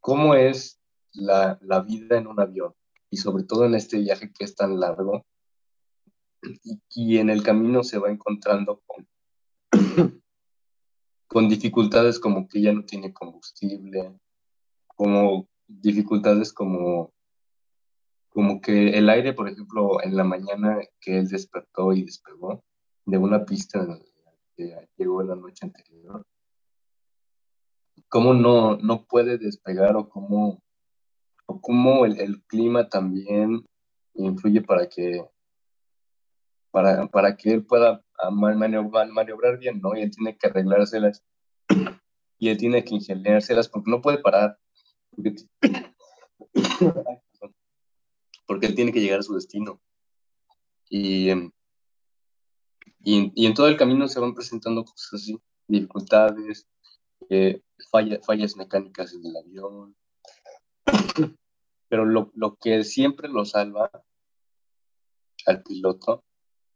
cómo es la, la, vida en un avión y sobre todo en este viaje que es tan largo y, y en el camino se va encontrando con, con dificultades como que ya no tiene combustible, como dificultades como, como que el aire, por ejemplo, en la mañana que él despertó y despegó de una pista que llegó la noche anterior, cómo no, no puede despegar o cómo cómo el, clima también influye para que, para, para que él pueda maniobrar, maniobrar bien, ¿no? Y él tiene que arreglárselas y él tiene que ingeniárselas porque no puede parar. Porque, porque él tiene que llegar a su destino. Y, y, en todo el camino se van presentando cosas así, dificultades, eh, fallas mecánicas en el avión, pero lo, lo que siempre lo salva al piloto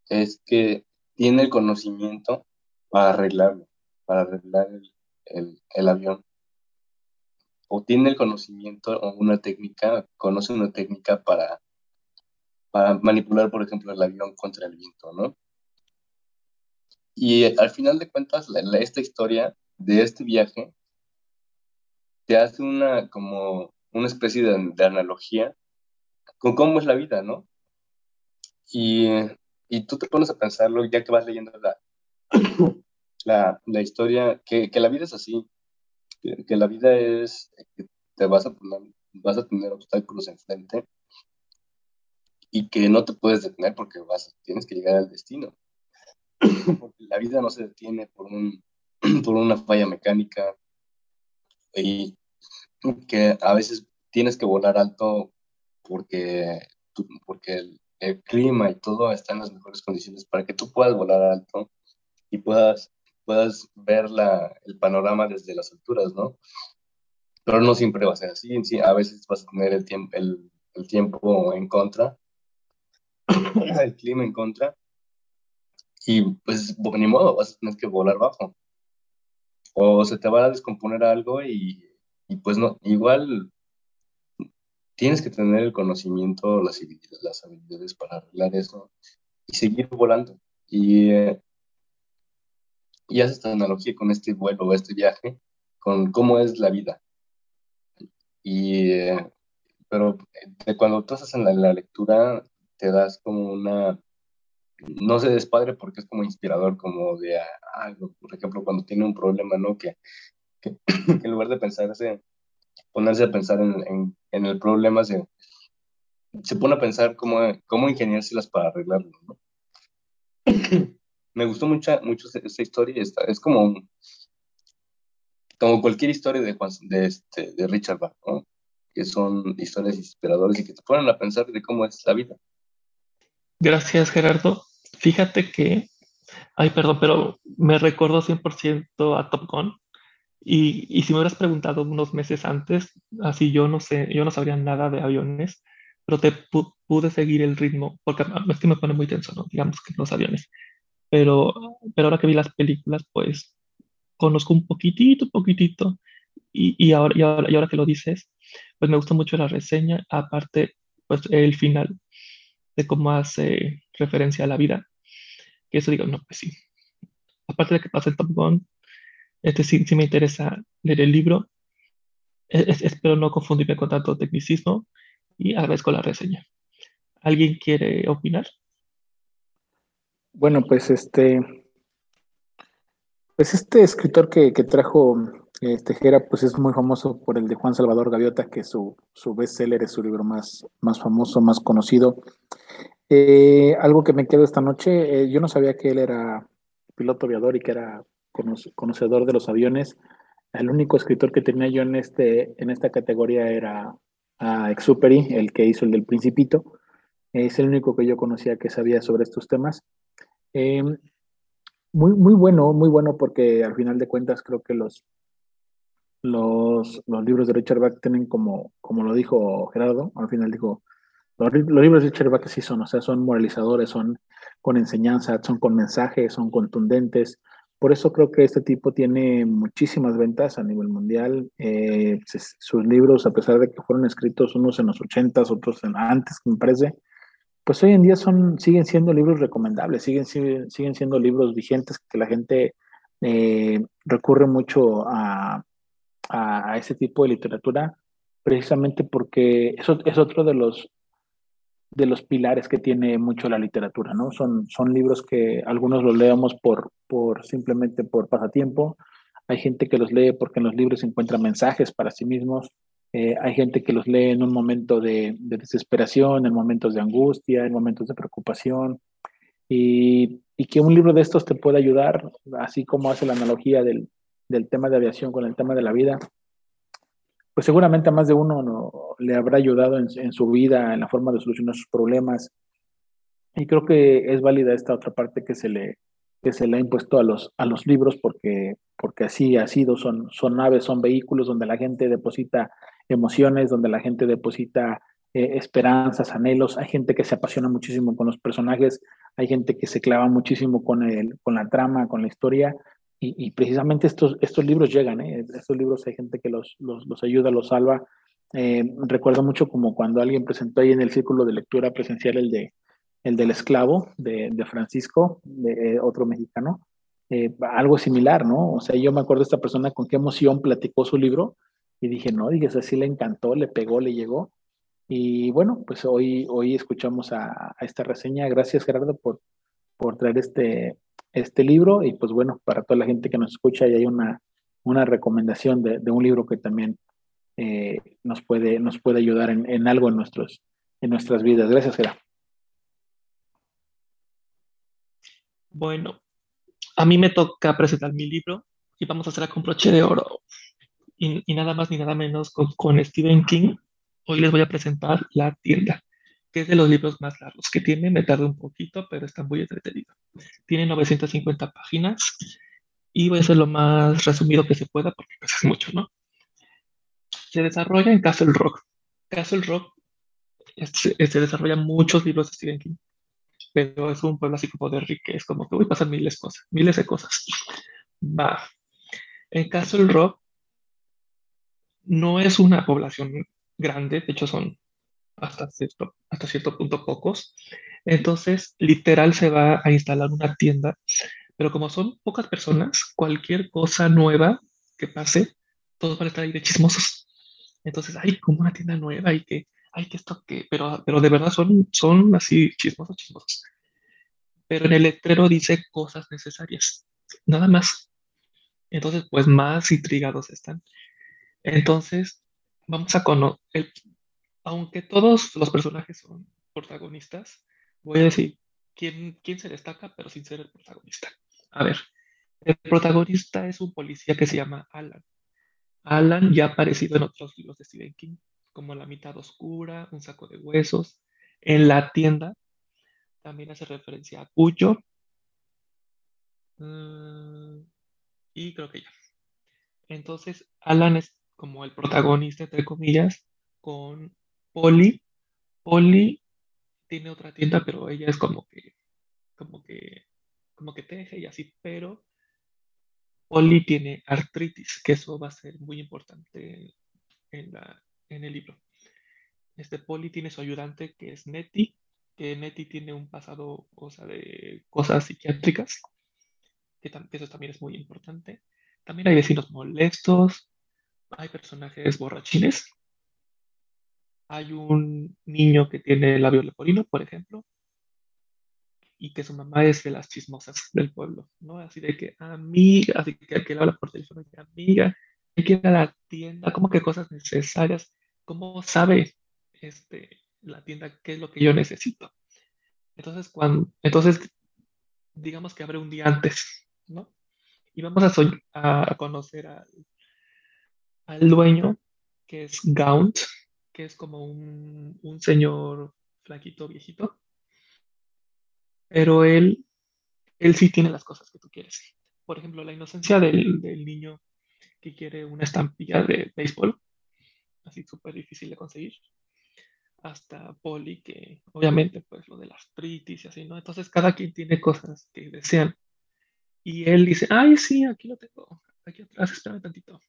es que tiene el conocimiento para arreglarlo, para arreglar el, el, el, avión. O tiene el conocimiento o una técnica, conoce una técnica para, para manipular, por ejemplo, el avión contra el viento, ¿no? Y al final de cuentas, esta historia de este viaje te hace una como una especie de, analogía con cómo es la vida, ¿no? Y, y, tú te pones a pensarlo ya que vas leyendo la, la, la historia, que, que, la vida es así, que, la vida es que te vas a, vas a tener obstáculos enfrente y que no te puedes detener porque vas, tienes que llegar al destino. Porque la vida no se detiene por, un, por una falla mecánica y, que a veces tienes que volar alto porque, porque el, el, clima y todo está en las mejores condiciones para que tú puedas volar alto y puedas puedas ver la, el panorama desde las alturas, ¿no? Pero no siempre va a ser así, sí, a veces vas a tener el, tiempo el, el tiempo en contra, el clima en contra, y pues ni modo, vas a tener que volar bajo. O se te va a descomponer algo y, y pues no, igual tienes que tener el conocimiento, las, las habilidades para arreglar eso y seguir volando. Y, eh, y haces esta analogía con este vuelo, este viaje, con cómo es la vida. Y, eh, pero de cuando tú estás en la, lectura, te das como una, no sé, despadre porque es como inspirador, como de algo, ah, por ejemplo, cuando tiene un problema, ¿no? Que, en lugar de pensarse, ponerse a pensar en, el problema, se, se pone a pensar cómo, cómo ingeniárselas para arreglarlo. Me gustó mucho, mucho esta historia, esta, es como, como cualquier historia de, de, este, de Richard Bach, ¿no? que son historias inspiradoras y que te ponen a pensar de cómo es la vida. Gracias, Gerardo. Fíjate que, ay, perdón, pero me recordó 100% a Top Gun. Y, y, si me hubieras preguntado unos meses antes, así yo no sé, yo no sabría nada de aviones, pero te pude seguir el ritmo, porque es que me pone muy tenso, ¿no? Digamos que los aviones. Pero, pero ahora que vi las películas, pues conozco un poquitito, poquitito, y, y, ahora, y, ahora, y ahora que lo dices, pues me gusta mucho la reseña, aparte, pues el final, de cómo hace referencia a la vida, que eso digo, no, pues sí. Aparte de que pasa el Top Gun, este sí, sí me interesa leer el libro, espero no confundirme con tanto tecnicismo, y agradezco la reseña. ¿Alguien quiere opinar? Bueno, pues este, pues este escritor que, trajo este Jera, pues es muy famoso por el de Juan Salvador Gaviota, que su, su bestseller es su libro más, más famoso, más conocido. Eh, algo que me quedo esta noche, eh, yo no sabía que él era piloto aviador y que era conocedor de los aviones. El único escritor que tenía yo en, este, en esta categoría era a Exuperi, el que hizo el del Principito. Es el único que yo conocía que sabía sobre estos temas. Em, muy, muy bueno, muy bueno porque al final de cuentas creo que los, los, los libros de Richard Bach tienen como, como lo dijo Gerardo, al final dijo, los, libros de Richard Bach sí son, o sea, son moralizadores, son con enseñanza, son con mensajes, son contundentes, por eso creo que este tipo tiene muchísimas ventas a nivel mundial. Eh, sus libros, a pesar de que fueron escritos unos en los 80 otros en, antes, me parece, pues hoy en día son, siguen siendo libros recomendables, siguen, siguen, siendo libros vigentes que la gente eh, recurre mucho a, a, ese tipo de literatura, precisamente porque eso es otro de los de los pilares que tiene mucho la literatura, ¿no? Son, son libros que algunos los leemos por, por simplemente por pasatiempo, hay gente que los lee porque en los libros encuentra mensajes para sí mismos, eh, hay gente que los lee en un momento de, desesperación, en momentos de angustia, en momentos de preocupación, y, y, que un libro de estos te puede ayudar, así como hace la analogía del, del tema de aviación con el tema de la vida, pues seguramente a más de uno no, le habrá ayudado en, su vida, en la forma de solucionar sus problemas. Y creo que es válida esta otra parte que se le, que se le ha impuesto a los, a los libros, porque, porque así ha sido, son, son naves, son vehículos donde la gente deposita emociones, donde la gente deposita eh, esperanzas, anhelos. Hay gente que se apasiona muchísimo con los personajes, hay gente que se clava muchísimo con, el, con la trama, con la historia, y, precisamente estos, estos libros llegan, ¿eh? estos libros hay gente que los, los, los ayuda, los salva. Eh, recuerdo mucho como cuando alguien presentó ahí en el círculo de lectura presencial el, de, el del esclavo de, de Francisco, de, eh, otro mexicano, algo similar, ¿no? O sea, yo me acuerdo de esta persona con qué emoción platicó su libro y dije, no, dije, así le encantó, le pegó, le llegó. Y bueno, pues hoy, hoy escuchamos a, a esta reseña. Gracias, Gerardo, por, por traer este, este libro y pues bueno, para toda la gente que nos escucha y hay una, una recomendación de, un libro que también eh, nos, puede, nos puede ayudar en, algo en, nuestros, en nuestras vidas. Gracias, Gerardo. Bueno, a mí me toca presentar mi libro y vamos a hacer con broche de oro y, nada más ni nada menos con, con Stephen King. Hoy les voy a presentar La tienda que es de los libros más largos que tiene. Me tardé un poquito, pero está muy entretenido. Tiene 950 páginas y voy a hacer lo más resumido que se pueda porque pues, es mucho, ¿no? Se desarrolla en Castle Rock. Castle Rock se desarrolla muchos libros de Stephen King, pero es un pueblo así como de Rick, es como que voy a pasar miles de cosas, miles de cosas. Va. En Castle Rock no es una población grande, de hecho son hasta cierto, hasta cierto punto pocos. Entonces, literal se va a instalar una tienda, pero como son pocas personas, cualquier cosa nueva que pase, todos van a estar ahí de chismosos. Entonces, hay como una tienda nueva y que, hay que esto que, pero, pero de verdad son, son así chismosos, chismosos. Pero en el letrero dice cosas necesarias, nada más. Entonces, pues más intrigados están. Entonces, vamos a conocer, aunque todos los personajes son protagonistas, voy a decir quién, quién se destaca, pero sin ser el protagonista. A ver, el protagonista es un policía que se llama Alan. Alan ya ha aparecido en otros libros de Stephen King, como La mitad oscura, Un saco de huesos. En la tienda también hace referencia a Cuyo. Mm, y creo que ya. Entonces, Alan es como el protagonista, entre comillas, con Polly. Polly tiene otra tienda, pero ella es como que, como que, como que teje y así, pero Polly tiene artritis, que eso va a ser muy importante en, el libro. Este Polly tiene su ayudante que es Nettie, que Nettie tiene un pasado, o de cosas psiquiátricas, que eso también es muy importante. También hay vecinos molestos, hay personajes borrachines. Hay un niño que tiene labio leporino, por ejemplo, y que su mamá es de las chismosas del pueblo, ¿no? Así de que, amiga, así que, que le habla por teléfono, de amiga, hay que ir a la tienda, como que cosas necesarias, ¿cómo sabe este, la tienda qué es lo que yo necesito? Entonces, cuando, entonces, digamos que abre un día antes, ¿no? Y vamos a, a conocer al al dueño, que es Gaunt, que es como un, señor flaquito, viejito. Pero él, él sí tiene las cosas que tú quieres. Por ejemplo, la inocencia del, niño que quiere una estampilla de béisbol, así súper difícil de conseguir, hasta Polly, que obviamente pues lo de las artritis y así, ¿no? Entonces cada quien tiene cosas que desean. Y él dice, ay, sí, aquí lo tengo, aquí atrás, espérame tantito.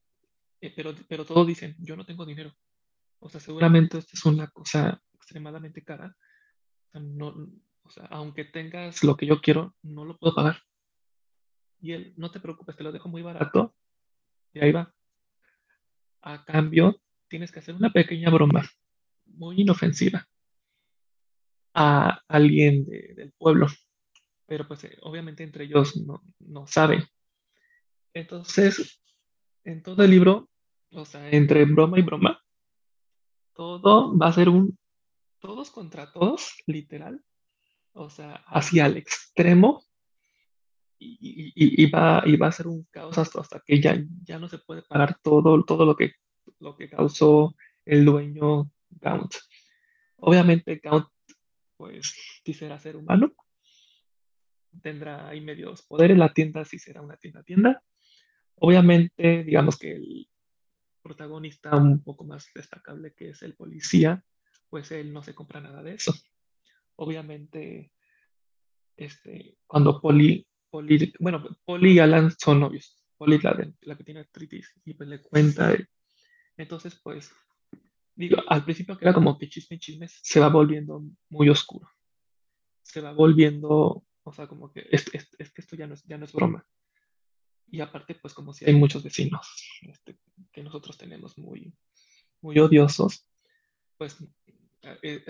Eh, pero, pero todos dicen, yo no tengo dinero. O sea, seguramente esta es una cosa extremadamente cara. O sea, no, o sea, aunque tengas lo que yo quiero, no lo puedo pagar. Y él, no te preocupes, te lo dejo muy barato. Y ahí va. A cambio, tienes que hacer una pequeña broma, muy inofensiva, a alguien del pueblo. Pero pues eh, obviamente entre ellos no, no saben. Entonces, en todo el libro o sea, entre broma y broma, todo va a ser un todos contra todos, literal. O sea, hacia el extremo. Y, va, y va a ser un caos hasta, hasta que ya, ya no se puede pagar todo, todo lo, que, lo que causó el dueño Gaunt. Obviamente Gaunt, pues, quisiera ser humano. Tendrá ahí medios poderes. La tienda sí será una tienda tienda. Obviamente, digamos que el, protagonista un poco más destacable que es el policía, pues él no se compra nada de eso. Obviamente, este, cuando Poli, Poli bueno, Poli y Alan son novios, Poli la, la que tiene artritis y pues le cuenta, entonces pues, digo, al principio que era como que chisme, chisme, se va volviendo muy oscuro, se va volviendo, o sea, como que es, es, esto ya no es, ya no es broma. Y aparte, pues como si hay muchos vecinos este, que nosotros tenemos muy, muy odiosos, pues eh,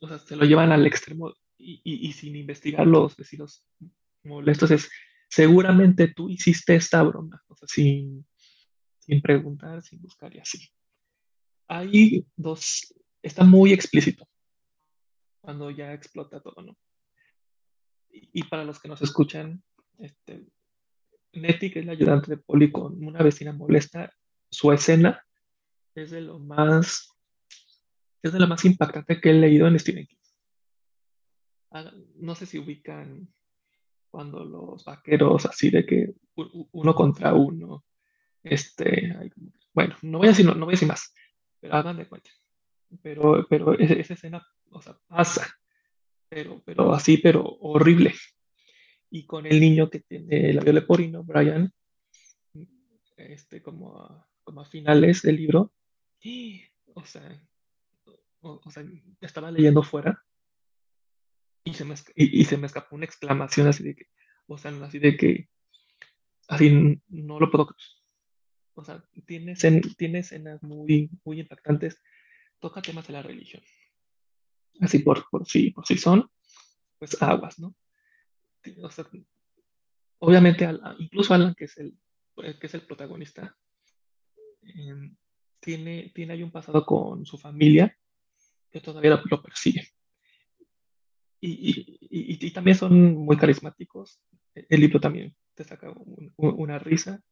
o, sea, se lo llevan al extremo y, y, sin investigar los vecinos molestos es, seguramente tú hiciste esta broma, o sea, sin, sin preguntar, sin buscar y así. Hay dos, está muy explícito cuando ya explota todo, ¿no? Y, y para los que nos escuchan, este, Nettie, que es la ayudante de Polly con una vecina molesta, su escena es de lo más es de lo más impactante que he leído en Stephen King. Ah, no sé si ubican cuando los vaqueros así de que uno contra uno. Este, bueno, no voy a decir, no, voy a decir más, pero hagan de cuenta. Pero, pero esa escena, pasa, pero, pero así, pero horrible. Y con el niño que tiene la leporino, Brian, este, como a, como a finales del libro, o sea, o, sea, estaba leyendo fuera y se, me, y, se me escapó una exclamación así de que, o sea, así de que, así no lo puedo o sea, tiene, tiene escenas muy, muy impactantes, toca temas de la religión. Así por, por, sí, por sí son, pues aguas, ¿no? Obviamente, incluso Alan, que es el, que es el protagonista, em, tiene, tiene ahí un pasado con su familia que todavía lo, persigue. Y, y, y, también son muy carismáticos. El libro también te saca una risa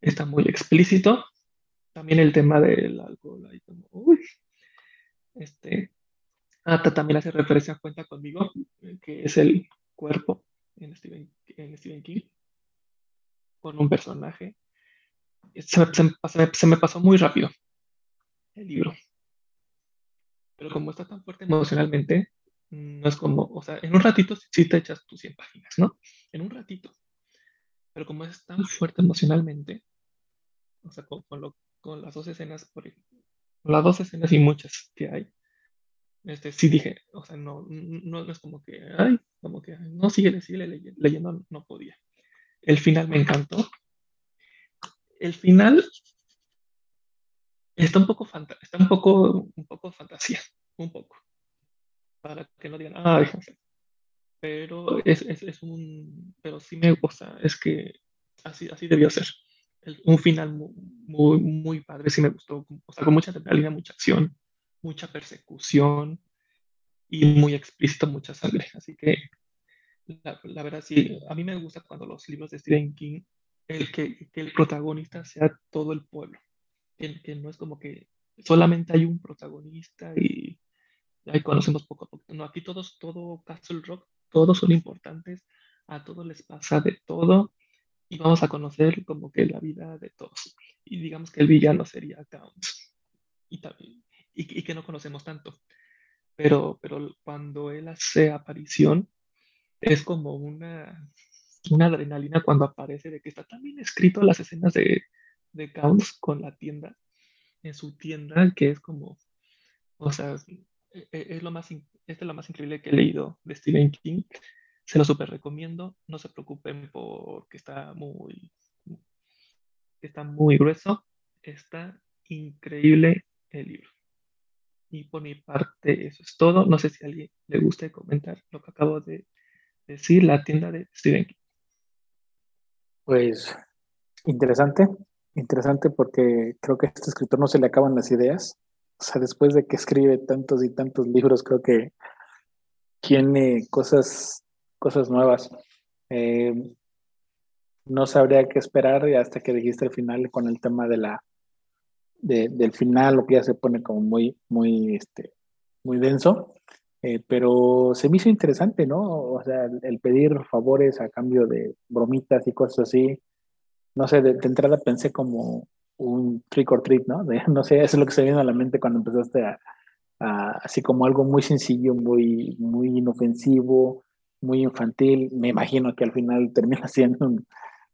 está muy explícito. También el tema del alcohol, ahí como, uy, este, hasta también hace referencia a Cuenta conmigo, que es el cuerpo en Stephen, en King, con un personaje. Se, se, me pasó muy rápido el libro. Pero como está tan fuerte emocionalmente, no es como, o sea, en un ratito sí te echas tus 100 páginas, ¿no? En un ratito. Pero como es tan fuerte emocionalmente, o sea, con, con, las dos escenas, por las dos escenas y muchas que hay, este, sí dije, o sea, no, no, es como que, ay, como que, no, sigue, sigue leyendo, no podía. El final me encantó. El final está un poco, está un poco, un poco fantasía, un poco, para que no digan, ah, pero es, es, es, un, pero sí me gusta, es que así, así debió ser. Un final muy, muy, padre, sí me gustó, o sea, con mucha adrenalina, mucha acción, mucha persecución y muy explícito, mucha sangre. Así que la, la, verdad sí, a mí me gusta cuando los libros de Stephen King, el que, que el protagonista sea todo el pueblo, que no es como que solamente hay un protagonista y ahí conocemos poco a poco. No, aquí todos, todo Castle Rock, todos son importantes, a todos les pasa de todo y vamos a conocer como que la vida de todos. Y digamos que el villano sería Counts, y, y, que no conocemos tanto. Pero, pero cuando él hace aparición, es como una, una adrenalina cuando aparece de que está también escrito las escenas de, de Counts con la tienda, en su tienda, que es como, o sea, e, e, es, lo más, es lo más increíble que he leído de Stephen King se lo super recomiendo. No se preocupen porque está muy, está muy grueso. Está increíble el libro. Y por mi parte, eso es todo. No sé si a alguien le gusta comentar lo que acabo de decir, la tienda de Stephen King. Pues interesante, interesante porque creo que a este escritor no se le acaban las ideas. O sea, después de que escribe tantos y tantos libros, creo que tiene cosas cosas nuevas. Eh, no sabría qué esperar hasta que dijiste el final con el tema de la del final, lo que ya se pone como muy, muy, este, muy denso. Eh, pero se me hizo interesante, ¿no? O sea, el, pedir favores a cambio de bromitas y cosas así. No sé, de, entrada pensé como un trick or treat, ¿no? no sé, eso es lo que se viene a la mente cuando empezaste a, a, así como algo muy sencillo, muy, muy inofensivo, muy infantil. Me imagino que al final termina siendo un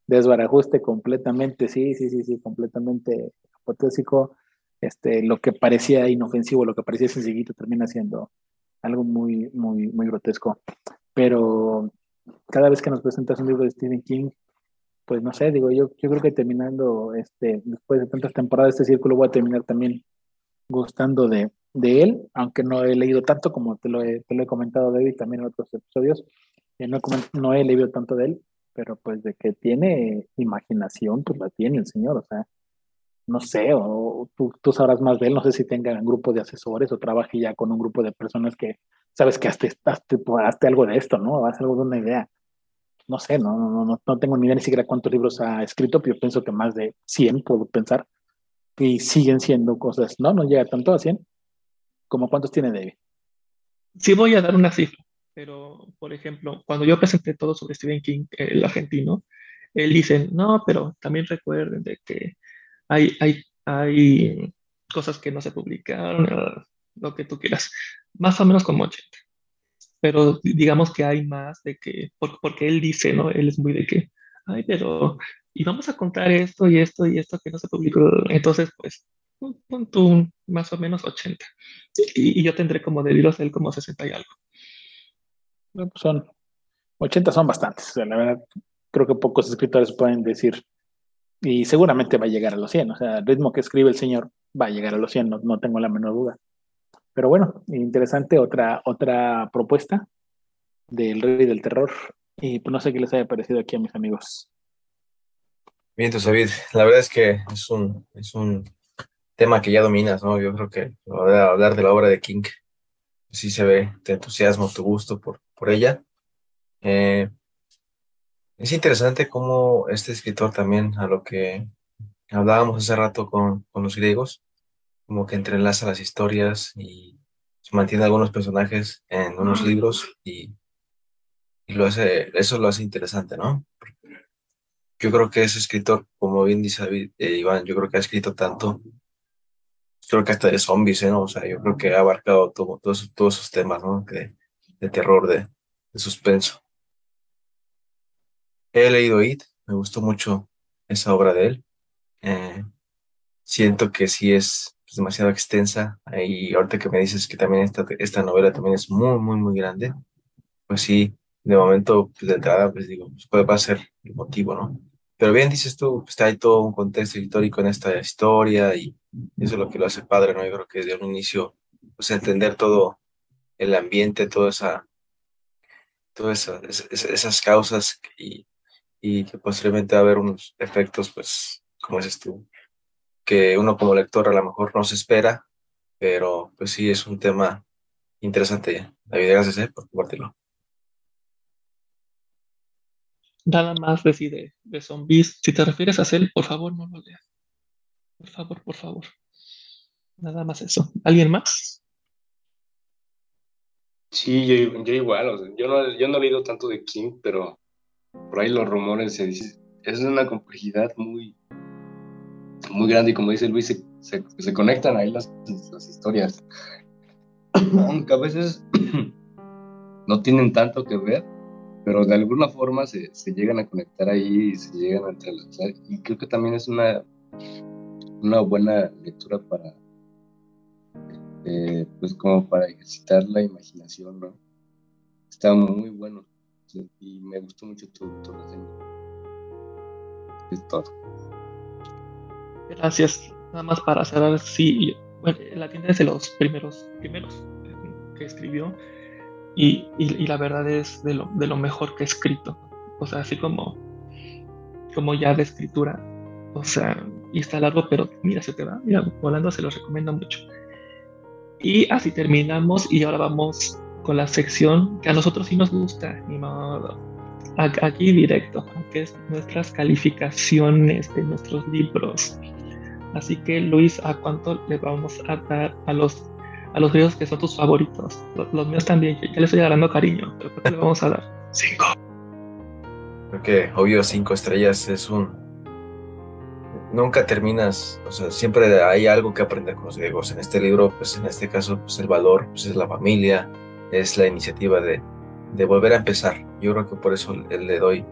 desbarajuste completamente, sí, sí, sí, sí, completamente apotésico. Este, lo que parecía inofensivo, lo que parecía sencillito, termina siendo algo muy, muy, muy grotesco. Pero cada vez que nos presentas un libro de Stephen King, pues no sé, digo, yo, yo creo que terminando, este, después de tantas temporadas, este círculo voy a terminar también gustando de, de él, aunque no he leído tanto como te lo he, te lo he comentado, David, también en otros episodios. Eh, no, no, he leído tanto de él, pero pues de que tiene imaginación, pues la tiene el señor, o sea, no sé, o, tú, tú, sabrás más de él, no sé si tenga un grupo de asesores o trabaje ya con un grupo de personas que sabes que hasta, hasta, algo de esto, ¿no? Haz algo de una idea. No sé, no, no, no, no tengo ni idea ni siquiera cuántos libros ha escrito, pero yo pienso que más de 100 puedo pensar, y siguen siendo cosas, no, no llega tanto a 100, ¿Cómo cuántos tiene David? Sí voy a dar una cifra, pero por ejemplo, cuando yo presenté todo sobre Stephen King, el argentino, él dice, no, pero también recuerden de que hay, hay, hay cosas que no se publicaron, lo que tú quieras, más o menos como 80. Pero digamos que hay más de que, porque él dice, ¿no? Él es muy de que, ay, pero, y vamos a contar esto y esto y esto que no se publicó. Entonces, pues, un tú más o menos 80. Y, yo tendré como de libros él como 60 y algo. Pues son 80 son bastantes. la verdad, creo que pocos escritores pueden decir. Y seguramente va a llegar a los 100. O sea, el ritmo que escribe el señor va a llegar a los 100, no, tengo la menor duda. Pero bueno, interesante otra, otra propuesta del Rey del Terror. Y pues no sé qué les haya parecido aquí a mis amigos. Bien, David, la verdad es que es un, es un tema que ya dominas, ¿no? Yo creo que hablar de la obra de King, sí se ve tu entusiasmo, tu gusto por, por ella. Eh, es interesante cómo este escritor también, a lo que hablábamos hace rato con, con los griegos, como que entrelaza las historias y mantiene algunos personajes en unos libros y, y lo hace, eso lo hace interesante, ¿no? Yo creo que ese escritor, como bien dice David, eh, Iván, yo creo que ha escrito tanto creo que hasta de zombies, ¿no? O sea, yo creo que ha abarcado todo, todos, todos esos temas, ¿no? De, de terror, de, de, suspenso. He leído It, me gustó mucho esa obra de él. Eh, siento que sí es pues, demasiado extensa. Y ahorita que me dices que también esta, esta novela también es muy, muy, muy grande, pues sí, de momento, pues de entrada, pues digo, pues puede, va a ser el motivo, ¿no? Pero bien dices tú, pues hay todo un contexto histórico en esta historia y eso es lo que lo hace padre, ¿no? Yo creo que desde un inicio, pues entender todo el ambiente, toda esa, todas esas causas y, y que posteriormente va a haber unos efectos, pues, como dices tú, que uno como lector a lo mejor no se espera, pero pues sí es un tema interesante. David, gracias ¿eh? por compartirlo nada más decide de zombies. Si te refieres a Cell, por favor, no lo leas. Por favor, por favor. Nada más eso. ¿Alguien más? Sí, yo, igual. yo, no, yo no he leído tanto de King, pero por ahí los rumores se. Es una complejidad muy, muy grande y como dice Luis, se, conectan ahí las, historias. Aunque a veces no tienen tanto que ver, pero de alguna forma se, se, llegan a conectar ahí y se llegan a entrelazar. Y creo que también es una, una buena lectura para, eh, pues como para ejercitar la imaginación, ¿no? Está muy bueno y me gustó mucho tu, tu reseña. Es todo. Gracias. Nada más para cerrar, sí, bueno, la tienda es de los primeros, primeros que escribió y, y, la verdad es de lo, de lo mejor que he escrito. O sea, así como, como ya de escritura. O sea, y está largo, pero mira, se te va. Mira, volando se lo recomiendo mucho. Y así terminamos y ahora vamos con la sección que a nosotros sí nos gusta, ni modo. Aquí directo, que es nuestras calificaciones de nuestros libros. Así que Luis, ¿a cuánto le vamos a dar a los a los libros que son tus favoritos. Los, míos también, ya les estoy agarrando cariño, pero ¿qué le vamos a dar? Cinco. Creo que obvio cinco estrellas es un... Nunca terminas, o sea, siempre hay algo que aprender con los griegos. En este libro, pues en este caso, pues el valor, pues es la familia, es la iniciativa de, de volver a empezar. Yo creo que por eso le doy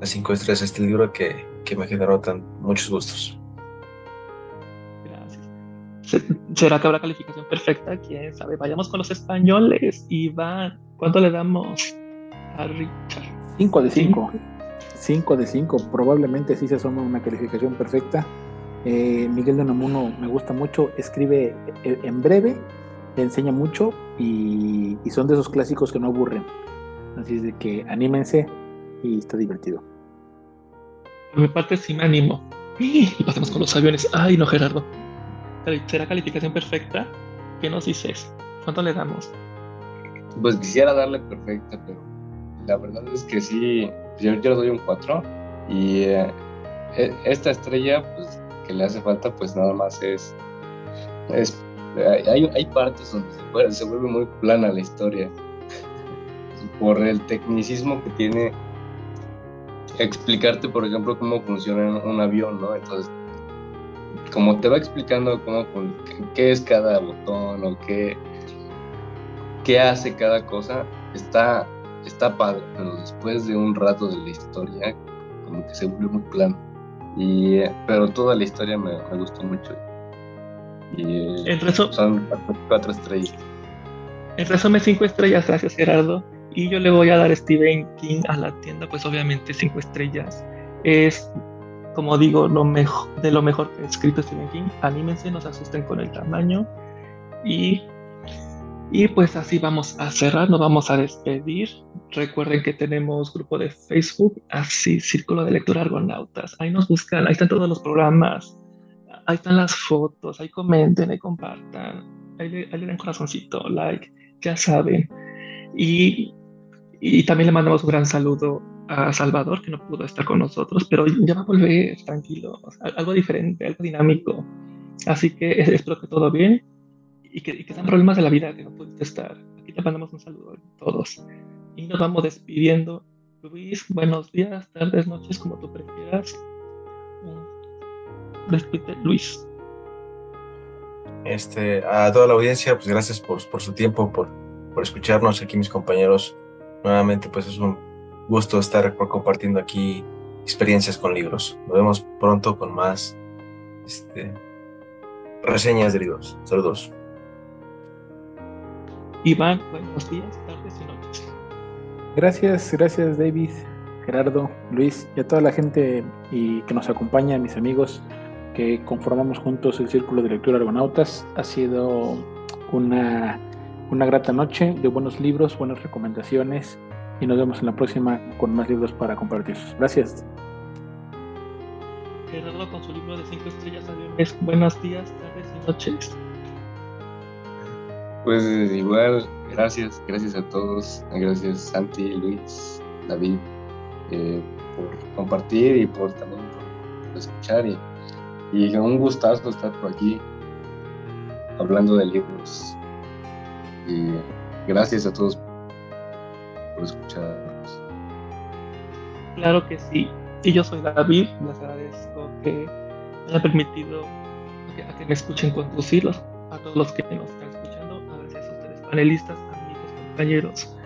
las cinco estrellas a este libro que, que me generó tan muchos gustos. ¿Será que habrá calificación perfecta? ¿Quién sabe? Vayamos con los españoles. Iván, ¿cuánto le damos a Richard? 5 de 5. 5 de 5. Probablemente sí se asoma una calificación perfecta. Eh, Miguel de Namuno me gusta mucho. Escribe eh, en breve, enseña mucho y, son de esos clásicos que no aburren. Así es de que anímense y está divertido. Por mi parte sí me animo. Y pasemos con los aviones. Ay, no, Gerardo será calificación perfecta. ¿Qué nos dices? ¿Cuánto le damos? Pues quisiera darle perfecta, pero la verdad es que sí, yo, yo le doy un 4 y eh, e, esta estrella, pues que le hace falta, pues nada más es, es hay, hay partes donde se, vuelve muy plana la historia por el tecnicismo que tiene explicarte, por ejemplo, cómo funciona un avión, ¿no? Entonces, como te va explicando cómo, qué es cada botón o qué, qué hace cada cosa, está, está padre, pero después de un rato de la historia, como que se vuelve muy plano. Y, pero toda la historia me, gustó mucho. Y en son cuatro, estrellas. En resumen, cinco estrellas, gracias Gerardo. Y yo le voy a dar Stephen King a la tienda, pues obviamente cinco estrellas. Es, como digo, lo mejor, de lo mejor que ha escrito Stephen King. Anímense, no se asusten con el tamaño. Y y pues así vamos a cerrar, nos vamos a despedir. Recuerden que tenemos grupo de Facebook, así, Círculo de Lectura Argonautas. Ahí nos buscan, ahí están todos los programas, ahí están las fotos, ahí comenten, ahí compartan, ahí le, den corazoncito, like, ya saben. Y, y también le mandamos un gran saludo a Salvador, que no pudo estar con nosotros, pero ya va a volver, tranquilo, algo diferente, algo dinámico. Así que espero que todo bien y que, y sean problemas de la vida que no pudiste estar. Aquí te mandamos un saludo a todos. Y nos vamos despidiendo. Luis, buenos días, tardes, noches, como tú prefieras. Despide, Luis. Este, a toda la audiencia, pues gracias por, por su tiempo, por, por escucharnos aquí, mis compañeros. Nuevamente, pues es un gusto estar compartiendo aquí experiencias con libros. Nos vemos pronto con más este, reseñas de libros. Saludos. Iván, buenos días, tardes y noches. Gracias, gracias David, Gerardo, Luis y a toda la gente y que nos acompaña, mis amigos que conformamos juntos el Círculo de Lectura Argonautas. Ha sido una, una grata noche de buenos libros, buenas recomendaciones y nos vemos en la próxima con más libros para compartir. Gracias. Gerardo con su libro de 5 estrellas Buenos días, tardes y noches. Pues igual, gracias, gracias a todos, gracias Santi, Luis, David, eh, por compartir y por también por, escuchar y, y, un gustazo estar por aquí hablando de libros. Y gracias a todos por escucharnos. Claro que sí. Y yo soy David, les agradezco que me haya permitido que, que me escuchen conducirlos a todos los que nos están panelistas, amigos, compañeros.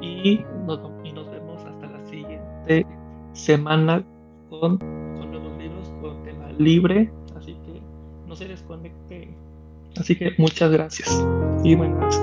Y nos, vemos hasta la siguiente semana con, libre, así que no se desconecte. Así que muchas gracias y buenas.